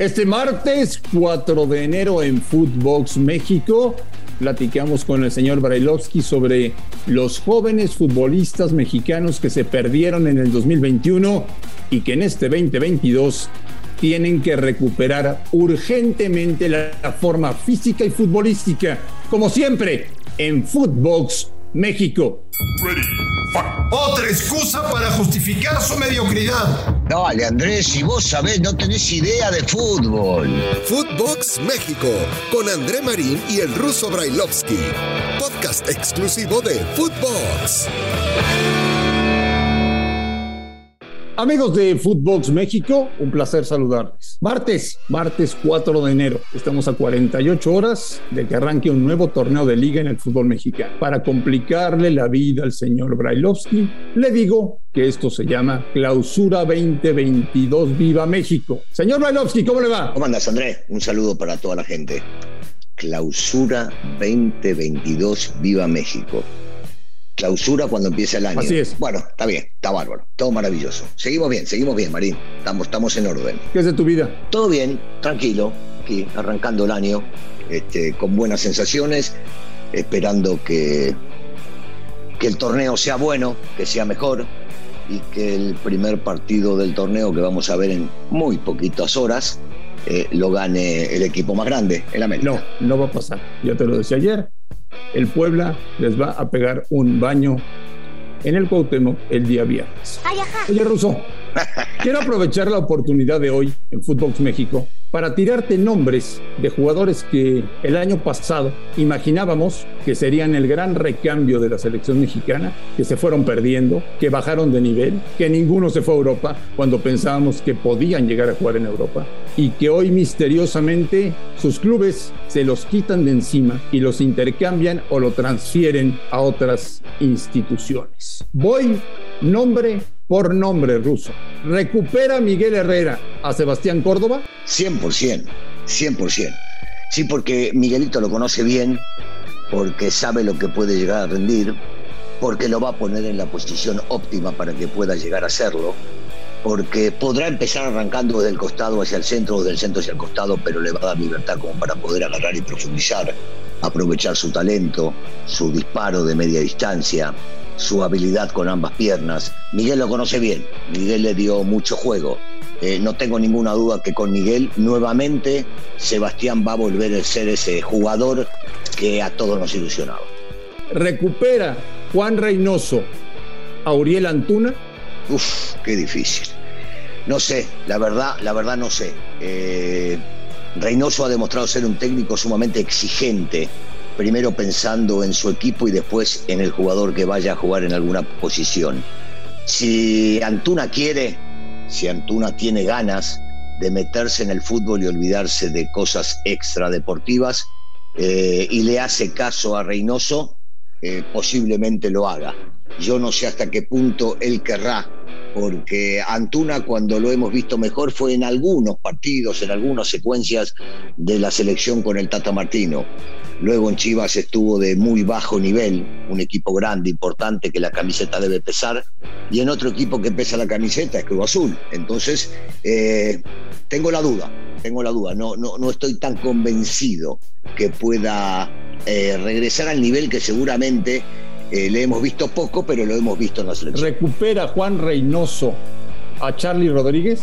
Este martes 4 de enero en Footbox México platicamos con el señor Brailovsky sobre los jóvenes futbolistas mexicanos que se perdieron en el 2021 y que en este 2022 tienen que recuperar urgentemente la forma física y futbolística, como siempre, en Footbox México. Otra excusa para justificar su mediocridad. Dale, Andrés, si vos sabés, no tenés idea de fútbol. Footbox México, con André Marín y el ruso Brailovsky. Podcast exclusivo de Footbox. Amigos de Footbox México, un placer saludarles. Martes, martes 4 de enero. Estamos a 48 horas de que arranque un nuevo torneo de liga en el fútbol mexicano. Para complicarle la vida al señor Brailovsky, le digo que esto se llama Clausura 2022 Viva México. Señor Brailovsky, ¿cómo le va? ¿Cómo andas, Andrés? Un saludo para toda la gente. Clausura 2022 Viva México clausura cuando empieza el año. Así es. Bueno, está bien, está bárbaro, todo maravilloso. Seguimos bien, seguimos bien, Marín. Estamos, estamos en orden. ¿Qué es de tu vida? Todo bien, tranquilo, aquí arrancando el año, este, con buenas sensaciones, esperando que, que el torneo sea bueno, que sea mejor y que el primer partido del torneo que vamos a ver en muy poquitas horas eh, lo gane el equipo más grande, el América. No, no va a pasar. Ya te lo decía ayer el Puebla les va a pegar un baño en el Cuauhtémoc el día viernes. Oye, Russo, quiero aprovechar la oportunidad de hoy en Footbox México para tirarte nombres de jugadores que el año pasado imaginábamos que serían el gran recambio de la selección mexicana, que se fueron perdiendo, que bajaron de nivel, que ninguno se fue a Europa cuando pensábamos que podían llegar a jugar en Europa y que hoy misteriosamente sus clubes se los quitan de encima y los intercambian o lo transfieren a otras instituciones. Voy nombre por nombre ruso. ¿Recupera Miguel Herrera a Sebastián Córdoba? 100%, 100%. Sí, porque Miguelito lo conoce bien, porque sabe lo que puede llegar a rendir, porque lo va a poner en la posición óptima para que pueda llegar a hacerlo, porque podrá empezar arrancando desde el costado hacia el centro o del centro hacia el costado, pero le va a dar libertad como para poder agarrar y profundizar, aprovechar su talento, su disparo de media distancia, su habilidad con ambas piernas. Miguel lo conoce bien, Miguel le dio mucho juego. Eh, no tengo ninguna duda que con Miguel nuevamente Sebastián va a volver a ser ese jugador que a todos nos ilusionaba. Recupera Juan Reynoso a Uriel Antuna. Uf, qué difícil. No sé, la verdad, la verdad no sé. Eh, Reynoso ha demostrado ser un técnico sumamente exigente primero pensando en su equipo y después en el jugador que vaya a jugar en alguna posición. Si Antuna quiere, si Antuna tiene ganas de meterse en el fútbol y olvidarse de cosas extradeportivas eh, y le hace caso a Reynoso, eh, posiblemente lo haga. Yo no sé hasta qué punto él querrá, porque Antuna cuando lo hemos visto mejor fue en algunos partidos, en algunas secuencias de la selección con el Tata Martino. Luego en Chivas estuvo de muy bajo nivel, un equipo grande, importante, que la camiseta debe pesar, y en otro equipo que pesa la camiseta es Cruz Azul. Entonces, eh, tengo la duda, tengo la duda, no, no, no estoy tan convencido que pueda eh, regresar al nivel que seguramente eh, le hemos visto poco, pero lo hemos visto en la selección. ¿Recupera Juan Reynoso a Charlie Rodríguez?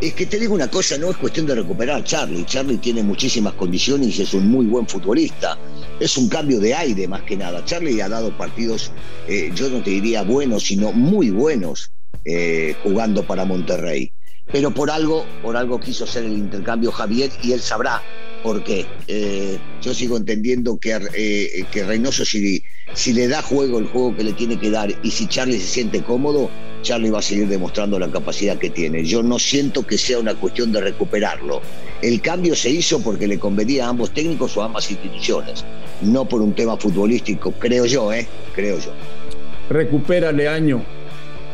Es que te digo una cosa, no es cuestión de recuperar a Charlie. Charlie tiene muchísimas condiciones y es un muy buen futbolista. Es un cambio de aire más que nada. Charlie ha dado partidos, eh, yo no te diría buenos, sino muy buenos eh, jugando para Monterrey. Pero por algo, por algo quiso hacer el intercambio Javier y él sabrá por qué. Eh, yo sigo entendiendo que, que Reynoso si, si le da juego el juego que le tiene que dar y si Charlie se siente cómodo, Charlie va a seguir demostrando la capacidad que tiene. Yo no siento que sea una cuestión de recuperarlo. El cambio se hizo porque le convenía a ambos técnicos o a ambas instituciones, no por un tema futbolístico, creo yo, ¿eh? Creo yo. Recupera Leaño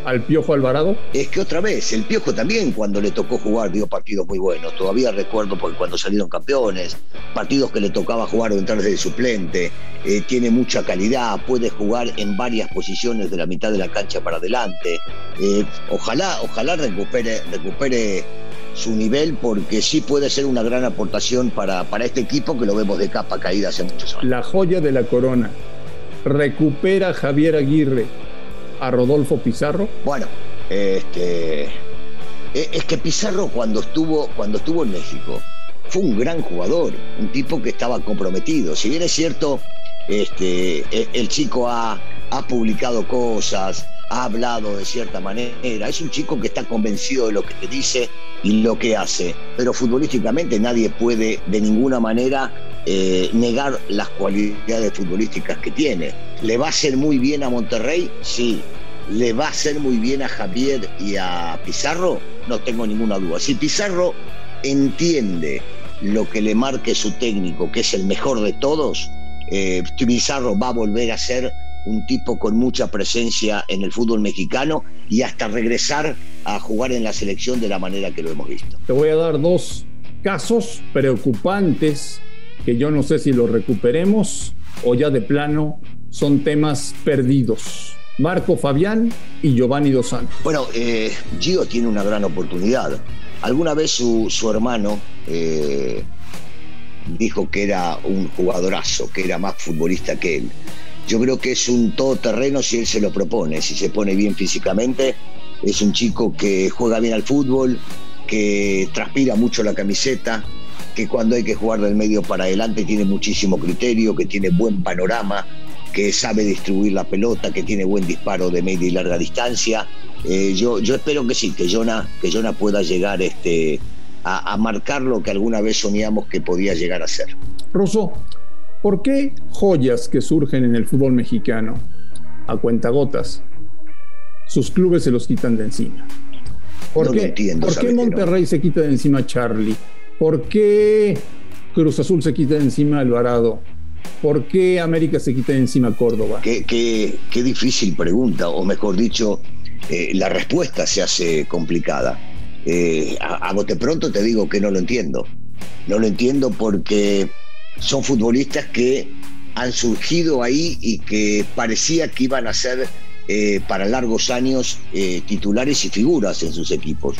al Piojo Alvarado? Es que otra vez, el Piojo también cuando le tocó jugar dio partidos muy buenos. Todavía recuerdo porque cuando salieron campeones, partidos que le tocaba jugar o entrar de suplente, eh, tiene mucha calidad, puede jugar en varias posiciones de la mitad de la cancha para adelante. Eh, ojalá, ojalá recupere, recupere su nivel porque sí puede ser una gran aportación para, para este equipo que lo vemos de capa caída hace muchos años. La joya de la corona. ¿Recupera Javier Aguirre a Rodolfo Pizarro? Bueno, este, e, es que Pizarro cuando estuvo, cuando estuvo en México fue un gran jugador, un tipo que estaba comprometido. Si bien es cierto, este, e, el chico ha, ha publicado cosas, ha hablado de cierta manera, es un chico que está convencido de lo que dice y lo que hace, pero futbolísticamente nadie puede de ninguna manera eh, negar las cualidades futbolísticas que tiene. ¿Le va a hacer muy bien a Monterrey? Sí. ¿Le va a hacer muy bien a Javier y a Pizarro? No tengo ninguna duda. Si Pizarro entiende lo que le marque su técnico, que es el mejor de todos, eh, Pizarro va a volver a ser un tipo con mucha presencia en el fútbol mexicano y hasta regresar a jugar en la selección de la manera que lo hemos visto. Te voy a dar dos casos preocupantes que yo no sé si los recuperemos o ya de plano son temas perdidos. Marco Fabián y Giovanni Dos Santos. Bueno, eh, Gio tiene una gran oportunidad. Alguna vez su, hermano eh, dijo que era un jugadorazo, que era más futbolista que él yo creo que es un todoterreno si él se lo propone, si se pone bien físicamente. Es un chico que juega bien al fútbol, que transpira mucho la camiseta, que cuando hay que jugar del medio para adelante tiene muchísimo criterio, que tiene buen panorama, que sabe distribuir la pelota, que tiene buen disparo de media y larga distancia. Eh, yo, yo espero que sí, que Jonah, que pueda llegar este, a, a marcar lo que alguna vez soñamos que podía llegar a ser. Rosso, ¿Por qué joyas que surgen en el fútbol mexicano, a cuentagotas, sus clubes se los quitan de encima? ¿Por qué, ¿por qué Monterrey se quita de encima a Charlie? ¿Por qué Cruz Azul se quita de encima a Alvarado? ¿Por qué América se quita de encima Córdoba? Qué, difícil pregunta, o mejor dicho, eh, la respuesta se hace complicada. Eh, a bote pronto te digo que no lo entiendo. No lo entiendo porque son futbolistas que han surgido ahí y que parecía que iban a ser eh, para largos años eh, titulares y figuras en sus equipos.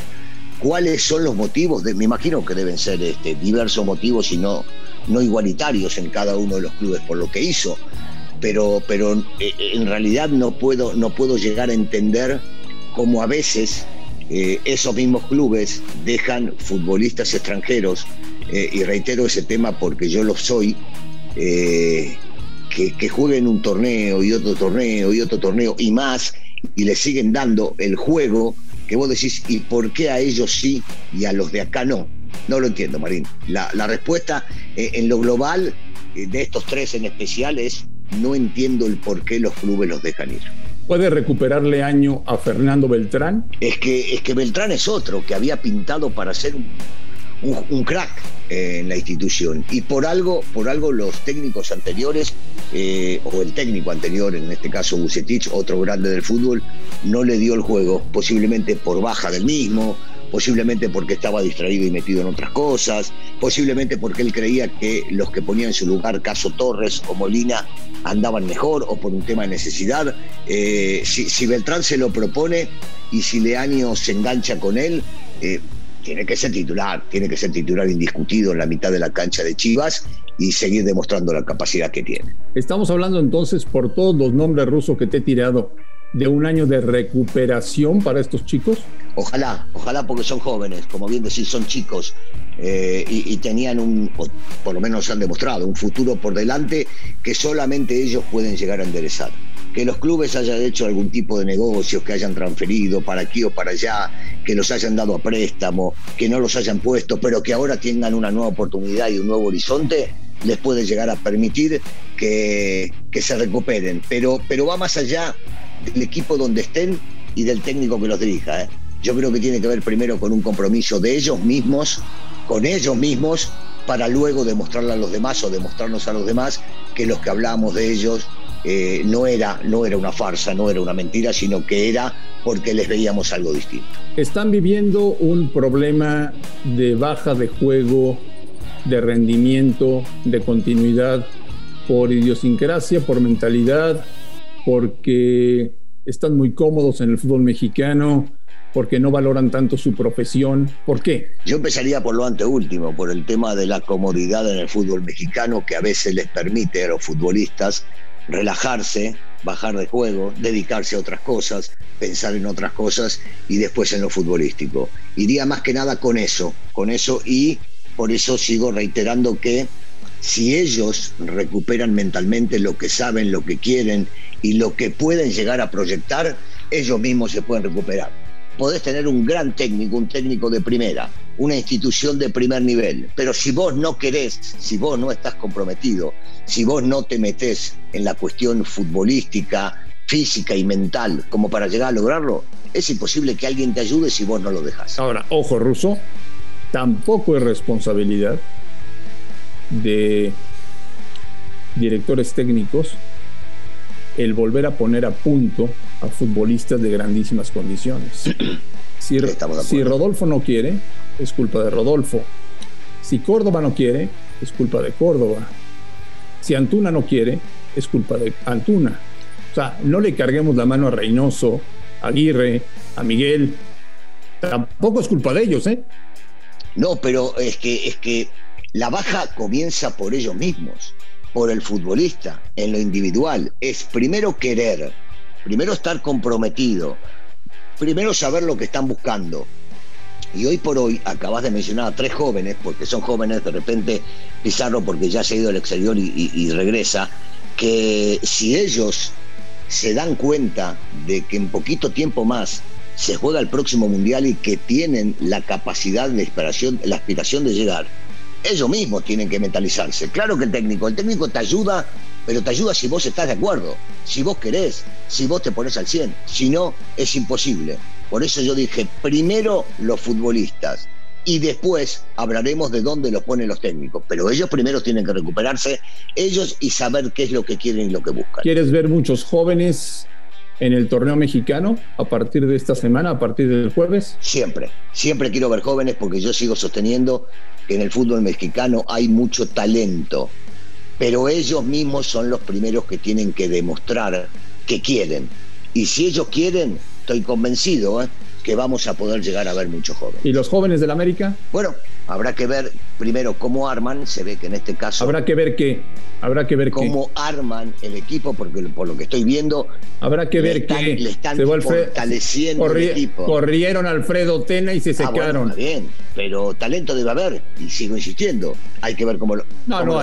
¿Cuáles son los motivos? me imagino que deben ser este, diversos motivos y no, no igualitarios en cada uno de los clubes por lo que hizo. Pero, pero eh, en realidad no puedo, no puedo llegar a entender cómo a veces esos mismos clubes dejan futbolistas extranjeros eh, y reitero ese tema porque yo lo soy, eh, que, que jueguen un torneo y otro torneo y otro torneo y más, y le siguen dando el juego que vos decís, ¿y por qué a ellos sí y a los de acá no? No lo entiendo, Marín. La, respuesta eh, en lo global de estos tres en especial es, no entiendo el por qué los clubes los dejan ir. ¿Puede recuperarle año a Fernando Beltrán? Es que, es que Beltrán es otro que había pintado para ser un un, crack en la institución y por algo, por algo los técnicos anteriores eh, o el técnico anterior, en este caso Bucetich, otro grande del fútbol, no le dio el juego, posiblemente por baja del mismo, posiblemente porque estaba distraído y metido en otras cosas, posiblemente porque él creía que los que ponían en su lugar, caso Torres o Molina, andaban mejor o por un tema de necesidad. Eh, si, Beltrán se lo propone y si Leaño se engancha con él, eh, tiene que ser titular, tiene que ser titular indiscutido en la mitad de la cancha de Chivas y seguir demostrando la capacidad que tiene. Estamos hablando entonces por todos los nombres rusos que te he tirado de un año de recuperación para estos chicos? Ojalá, ojalá porque son jóvenes, como bien decís, son chicos eh, y, tenían un, por lo menos han demostrado, un futuro por delante que solamente ellos pueden llegar a enderezar que los clubes hayan hecho algún tipo de negocios, que hayan transferido para aquí o para allá, que los hayan dado a préstamo, que no los hayan puesto, pero que ahora tengan una nueva oportunidad y un nuevo horizonte, les puede llegar a permitir que, se recuperen. Pero, pero va más allá del equipo donde estén y del técnico que los dirija. ¿eh? Yo creo que tiene que ver primero con un compromiso de ellos mismos, con ellos mismos, para luego demostrarle a los demás o demostrarnos a los demás que los que hablamos de ellos eh, no, era, no era una farsa, no era una mentira, sino que era porque les veíamos algo distinto. Están viviendo un problema de baja de juego, de rendimiento, de continuidad, por idiosincrasia, por mentalidad, porque están muy cómodos en el fútbol mexicano porque no valoran tanto su profesión. ¿Por qué? Yo empezaría por lo anteúltimo, por el tema de la comodidad en el fútbol mexicano que a veces les permite a los futbolistas relajarse, bajar de juego, dedicarse a otras cosas, pensar en otras cosas y después en lo futbolístico. Iría más que nada con eso, con eso y por eso sigo reiterando que si ellos recuperan mentalmente lo que saben, lo que quieren y lo que pueden llegar a proyectar, ellos mismos se pueden recuperar. Podés tener un gran técnico, un técnico de primera, una institución de primer nivel, pero si vos no querés, si vos no estás comprometido, si vos no te metés en la cuestión futbolística, física y mental como para llegar a lograrlo, es imposible que alguien te ayude si vos no lo dejas. Ahora, ojo, Ruso, tampoco es responsabilidad de directores técnicos el volver a poner a punto a futbolistas de grandísimas condiciones. Si, si, Rodolfo no quiere, es culpa de Rodolfo. Si Córdoba no quiere, es culpa de Córdoba. Si Antuna no quiere, es culpa de Antuna. O sea, no le carguemos la mano a Reynoso, a Aguirre, a Miguel. Tampoco es culpa de ellos, ¿eh? No, pero es que, es que la baja comienza por ellos mismos, por el futbolista, en lo individual. Es primero querer, primero estar comprometido, primero saber lo que están buscando. Y hoy por hoy acabas de mencionar a tres jóvenes, porque son jóvenes, de repente Pizarro porque ya se ha ido al exterior y, regresa, que si ellos se dan cuenta de que en poquito tiempo más se juega el próximo mundial y que tienen la capacidad, la aspiración, la aspiración de llegar, ellos mismos tienen que mentalizarse. Claro que el técnico, el técnico te ayuda, pero te ayuda si vos estás de acuerdo, si vos querés, si vos te pones al 100. Si no, es imposible. Por eso yo dije, primero los futbolistas y después hablaremos de dónde los ponen los técnicos. Pero ellos primero tienen que recuperarse, ellos y saber qué es lo que quieren y lo que buscan. ¿Quieres ver muchos jóvenes en el torneo mexicano a partir de esta semana, a partir del jueves? Siempre, siempre quiero ver jóvenes porque yo sigo sosteniendo que en el fútbol mexicano hay mucho talento, pero ellos mismos son los primeros que tienen que demostrar que quieren. Y si ellos quieren, estoy convencido ¿eh? que vamos a poder llegar a ver muchos jóvenes. ¿Y los jóvenes del América? Bueno, habrá que ver primero cómo arman, se ve que en este caso... Habrá que ver qué Habrá que ver cómo arman el equipo, porque por lo que estoy viendo. Habrá que ver que le están fortaleciendo el equipo. Corrieron Alfredo Tena y se ah, secaron. está bien, pero talento debe haber, y sigo insistiendo. Hay que ver cómo lo,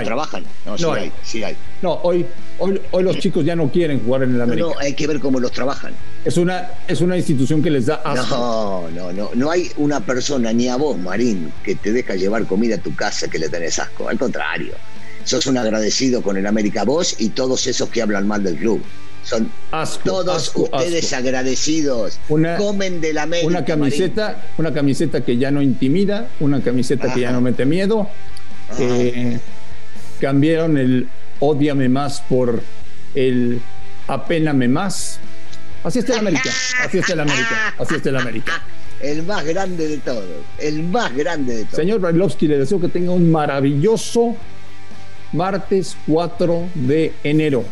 trabajan. No, sí hay. sí hay. No, hoy, hoy, hoy los chicos ya no quieren jugar en el América. No, hay que ver cómo los trabajan. Es una, es una institución que les da asco. No, no, no. No hay una persona, ni a vos, Marín, que te deja llevar comida tu casa que le tenés asco. Al contrario sos un agradecido con el América Vos y todos esos que hablan mal del club. Son todos ustedes agradecidos. Comen del América. Una camiseta, una camiseta que ya no intimida, una camiseta que ya no mete miedo. Eh, cambiaron el odiame más por el apéname más. Así está el América, así está el América, así está el América. El más grande de todos, el más grande de todos. Señor Brailovsky, le deseo que tenga un maravilloso martes 4 de enero.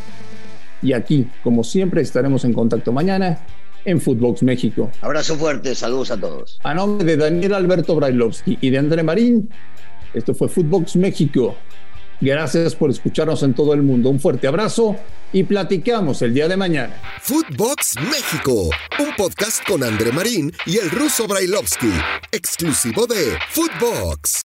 Y aquí, como siempre, estaremos en contacto mañana en Footbox México. Abrazo fuerte, saludos a todos. A nombre de Daniel Alberto Brailovsky y de André Marín, esto fue Footbox México. Gracias por escucharnos en todo el mundo. Un fuerte abrazo y platicamos el día de mañana. Footbox México, un podcast con André Marín y el ruso Brailovsky, exclusivo de Footbox.